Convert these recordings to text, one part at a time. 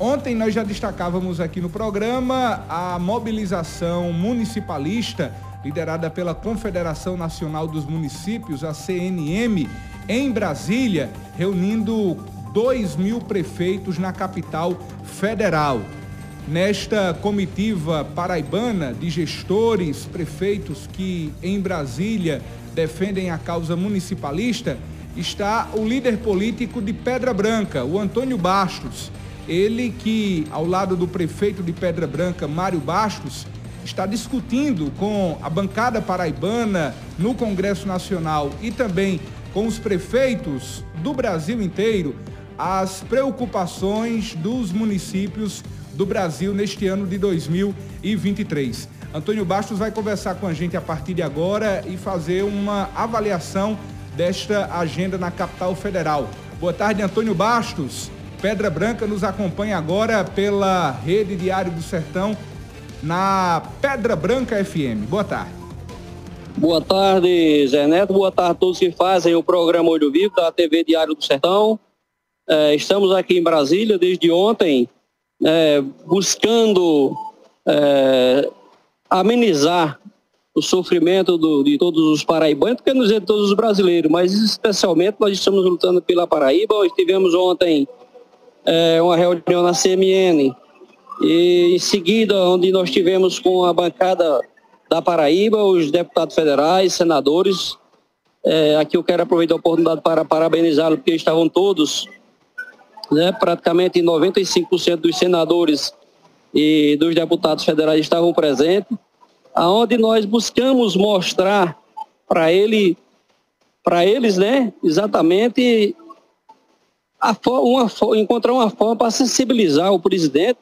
Ontem nós já destacávamos aqui no programa a mobilização municipalista liderada pela Confederação Nacional dos Municípios, a CNM, em Brasília, reunindo 2 mil prefeitos na capital federal. Nesta comitiva paraibana de gestores, prefeitos que em Brasília defendem a causa municipalista, está o líder político de Pedra Branca, o Antônio Bastos. Ele que, ao lado do prefeito de Pedra Branca, Mário Bastos, está discutindo com a bancada paraibana no Congresso Nacional e também com os prefeitos do Brasil inteiro as preocupações dos municípios do Brasil neste ano de 2023. Antônio Bastos vai conversar com a gente a partir de agora e fazer uma avaliação desta agenda na capital federal. Boa tarde, Antônio Bastos. Pedra Branca nos acompanha agora pela Rede Diário do Sertão na Pedra Branca FM. Boa tarde. Boa tarde, Zé Neto. Boa tarde a todos que fazem o programa Olho Vivo da TV Diário do Sertão. É, estamos aqui em Brasília desde ontem, é, buscando é, amenizar o sofrimento do, de todos os paraibanos, porque nos é de todos os brasileiros, mas especialmente nós estamos lutando pela Paraíba. Nós tivemos ontem é, uma reunião na CMN, e em seguida, onde nós tivemos com a bancada da Paraíba, os deputados federais, senadores. É, aqui eu quero aproveitar a oportunidade para parabenizá-los, porque estavam todos, né, praticamente 95% dos senadores e dos deputados federais estavam presentes aonde nós buscamos mostrar para ele, para eles, né, exatamente uma, encontrar uma forma para sensibilizar o presidente,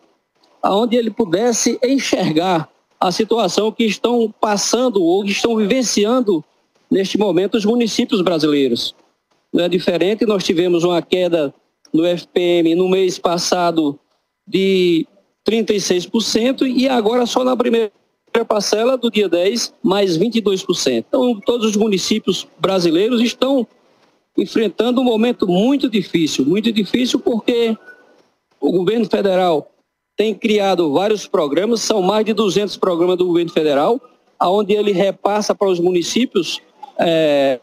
aonde ele pudesse enxergar a situação que estão passando ou que estão vivenciando neste momento os municípios brasileiros. Não é diferente, nós tivemos uma queda no FPM no mês passado de 36% e agora só na primeira parcela do dia 10, mais 22%. Então, todos os municípios brasileiros estão enfrentando um momento muito difícil, muito difícil porque o governo federal tem criado vários programas, são mais de 200 programas do governo federal, aonde ele repassa para os municípios, é,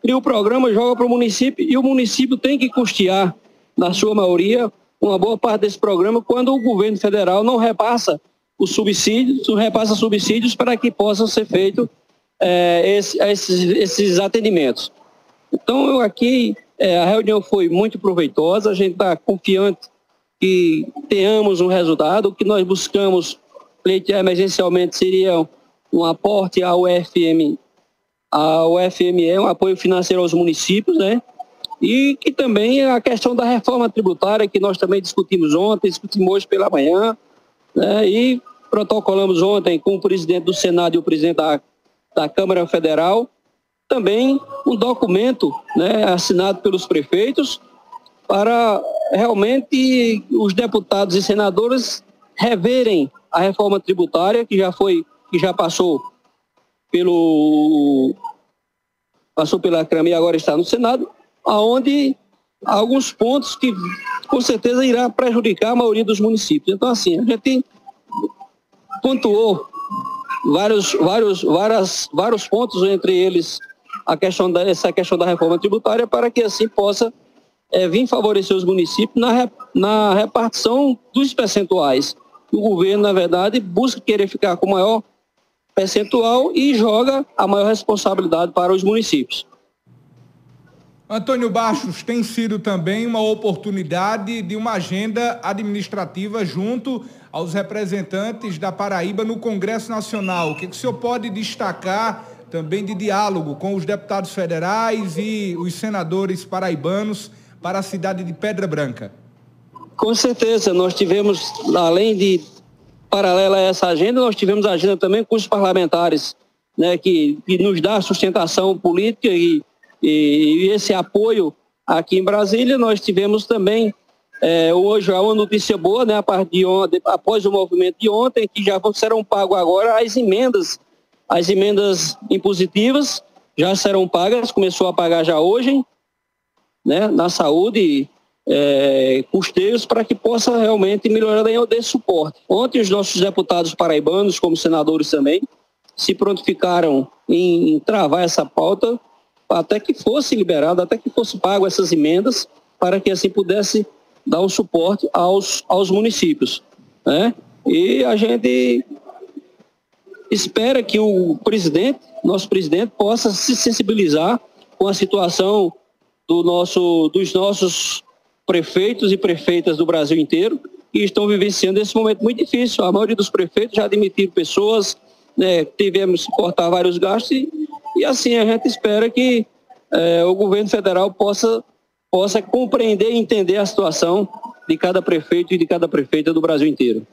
cria o programa, joga para o município e o município tem que custear, na sua maioria, uma boa parte desse programa quando o governo federal não repassa os subsídios, repassa subsídios para que possam ser feitos é, esse, esses, esses atendimentos. Então, aqui, é, a reunião foi muito proveitosa, a gente está confiante que tenhamos um resultado. O que nós buscamos pleitear emergencialmente seria um aporte ao UFM, ao UFME, um apoio financeiro aos municípios, né? E que também a questão da reforma tributária, que nós também discutimos ontem, discutimos hoje pela manhã, né? E protocolamos ontem com o presidente do Senado e o presidente da, da Câmara Federal também um documento né, assinado pelos prefeitos para realmente os deputados e senadores reverem a reforma tributária que já foi que já passou pelo passou pela Câmara e agora está no Senado, aonde alguns pontos que com certeza irá prejudicar a maioria dos municípios. Então assim, a gente pontuou vários, vários, várias, vários pontos, entre eles a questão da, essa questão da reforma tributária, para que assim possa é, vir favorecer os municípios na, na repartição dos percentuais. O governo, na verdade, busca querer ficar com maior percentual e joga a maior responsabilidade para os municípios. Antônio Baixos tem sido também uma oportunidade de uma agenda administrativa junto aos representantes da Paraíba no Congresso Nacional. O que, o senhor pode destacar também de diálogo com os deputados federais e os senadores paraibanos para a cidade de Pedra Branca? Com certeza, nós tivemos, além de paralela a essa agenda, nós tivemos agenda também com os parlamentares, né, que, que nos dá sustentação política e e, esse apoio aqui em Brasília, nós tivemos também é, hoje uma notícia boa, né, a partir de ontem, após o movimento de ontem, que já serão pagas agora as emendas, as emendas impositivas já serão pagas, começou a pagar já hoje, né, na saúde, é, custeios para que possa realmente melhorar desse suporte. Ontem os nossos deputados paraibanos, como senadores também, se prontificaram em travar essa pauta até que fosse liberado, até que fosse pago essas emendas, para que assim pudesse dar um suporte aos, aos municípios. Né? E a gente espera que o presidente, nosso presidente, possa se sensibilizar com a situação do nosso, dos nossos prefeitos e prefeitas do Brasil inteiro que estão vivenciando esse momento muito difícil. A maioria dos prefeitos já admitiram pessoas, né, tivemos que cortar vários gastos e, e assim a gente espera que é, o governo federal possa, possa compreender e entender a situação de cada prefeito e de cada prefeita do Brasil inteiro.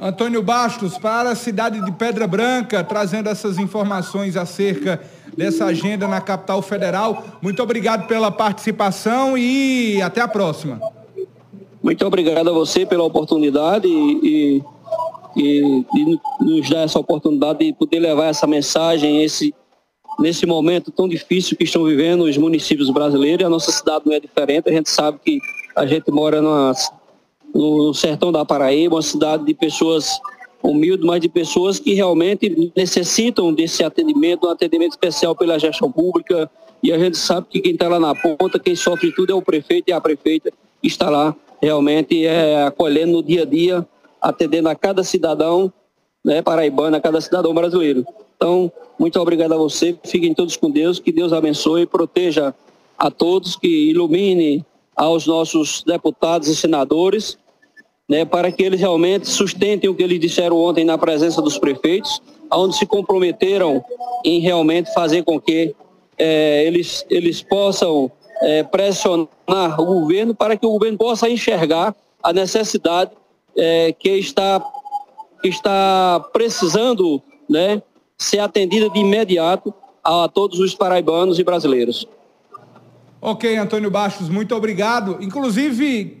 Antônio Bastos, para a cidade de Pedra Branca, trazendo essas informações acerca dessa agenda na capital federal. Muito obrigado pela participação e até a próxima. Muito obrigado a você pela oportunidade e, e, e nos dar essa oportunidade de poder levar essa mensagem, esse, nesse momento tão difícil que estão vivendo os municípios brasileiros. A nossa cidade não é diferente, a gente sabe que a gente mora numa no sertão da Paraíba, uma cidade de pessoas humildes, mas de pessoas que realmente necessitam desse atendimento, um atendimento especial pela gestão pública. E a gente sabe que quem está lá na ponta, quem sofre tudo é o prefeito e a prefeita está lá realmente é, acolhendo no dia a dia, atendendo a cada cidadão né, paraibano, a cada cidadão brasileiro. Então, muito obrigado a você, fiquem todos com Deus, que Deus abençoe, proteja a todos, que ilumine aos nossos deputados e senadores, né, para que eles realmente sustentem o que eles disseram ontem na presença dos prefeitos, onde se comprometeram em realmente fazer com que é, eles, eles possam é, pressionar o governo para que o governo possa enxergar a necessidade é, que, está, está precisando né, ser atendida de imediato a todos os paraibanos e brasileiros. Ok, Antônio Bastos, muito obrigado. Inclusive,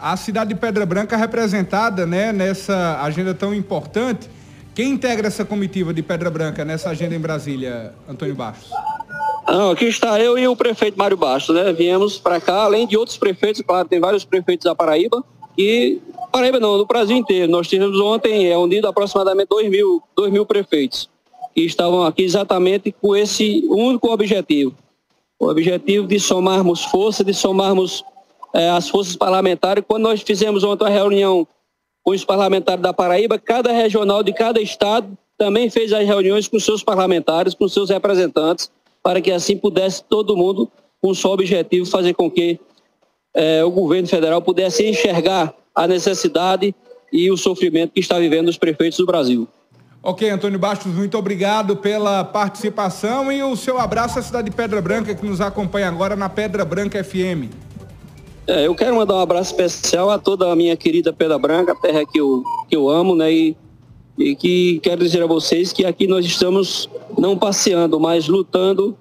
a cidade de Pedra Branca representada né, nessa agenda tão importante. Quem integra essa comitiva de Pedra Branca nessa agenda em Brasília, Antônio Bastos? Não, aqui está eu e o prefeito Mário Bastos, né? Viemos para cá, além de outros prefeitos, claro, tem vários prefeitos da Paraíba, e Paraíba não, no Brasil inteiro. Nós tivemos ontem é, unido aproximadamente 2 mil, 2 mil prefeitos, que estavam aqui exatamente com esse único objetivo, o objetivo de somarmos força, de somarmos é, as forças parlamentares. Quando nós fizemos ontem uma reunião com os parlamentares da Paraíba, cada regional de cada estado também fez as reuniões com seus parlamentares, com seus representantes, para que assim pudesse todo mundo, com só objetivo, fazer com que é, o governo federal pudesse enxergar a necessidade e o sofrimento que está vivendo os prefeitos do Brasil. Ok, Antônio Bastos, muito obrigado pela participação e o seu abraço à cidade de Pedra Branca, que nos acompanha agora na Pedra Branca FM. É, eu quero mandar um abraço especial a toda a minha querida Pedra Branca, terra que eu, que eu amo, né? E, e que quero dizer a vocês que aqui nós estamos não passeando, mas lutando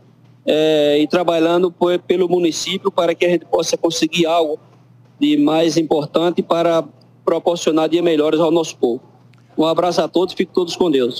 é, e trabalhando por, pelo município para que a gente possa conseguir algo de mais importante para proporcionar dias melhores ao nosso povo. Um abraço a todos, fiquem todos com Deus.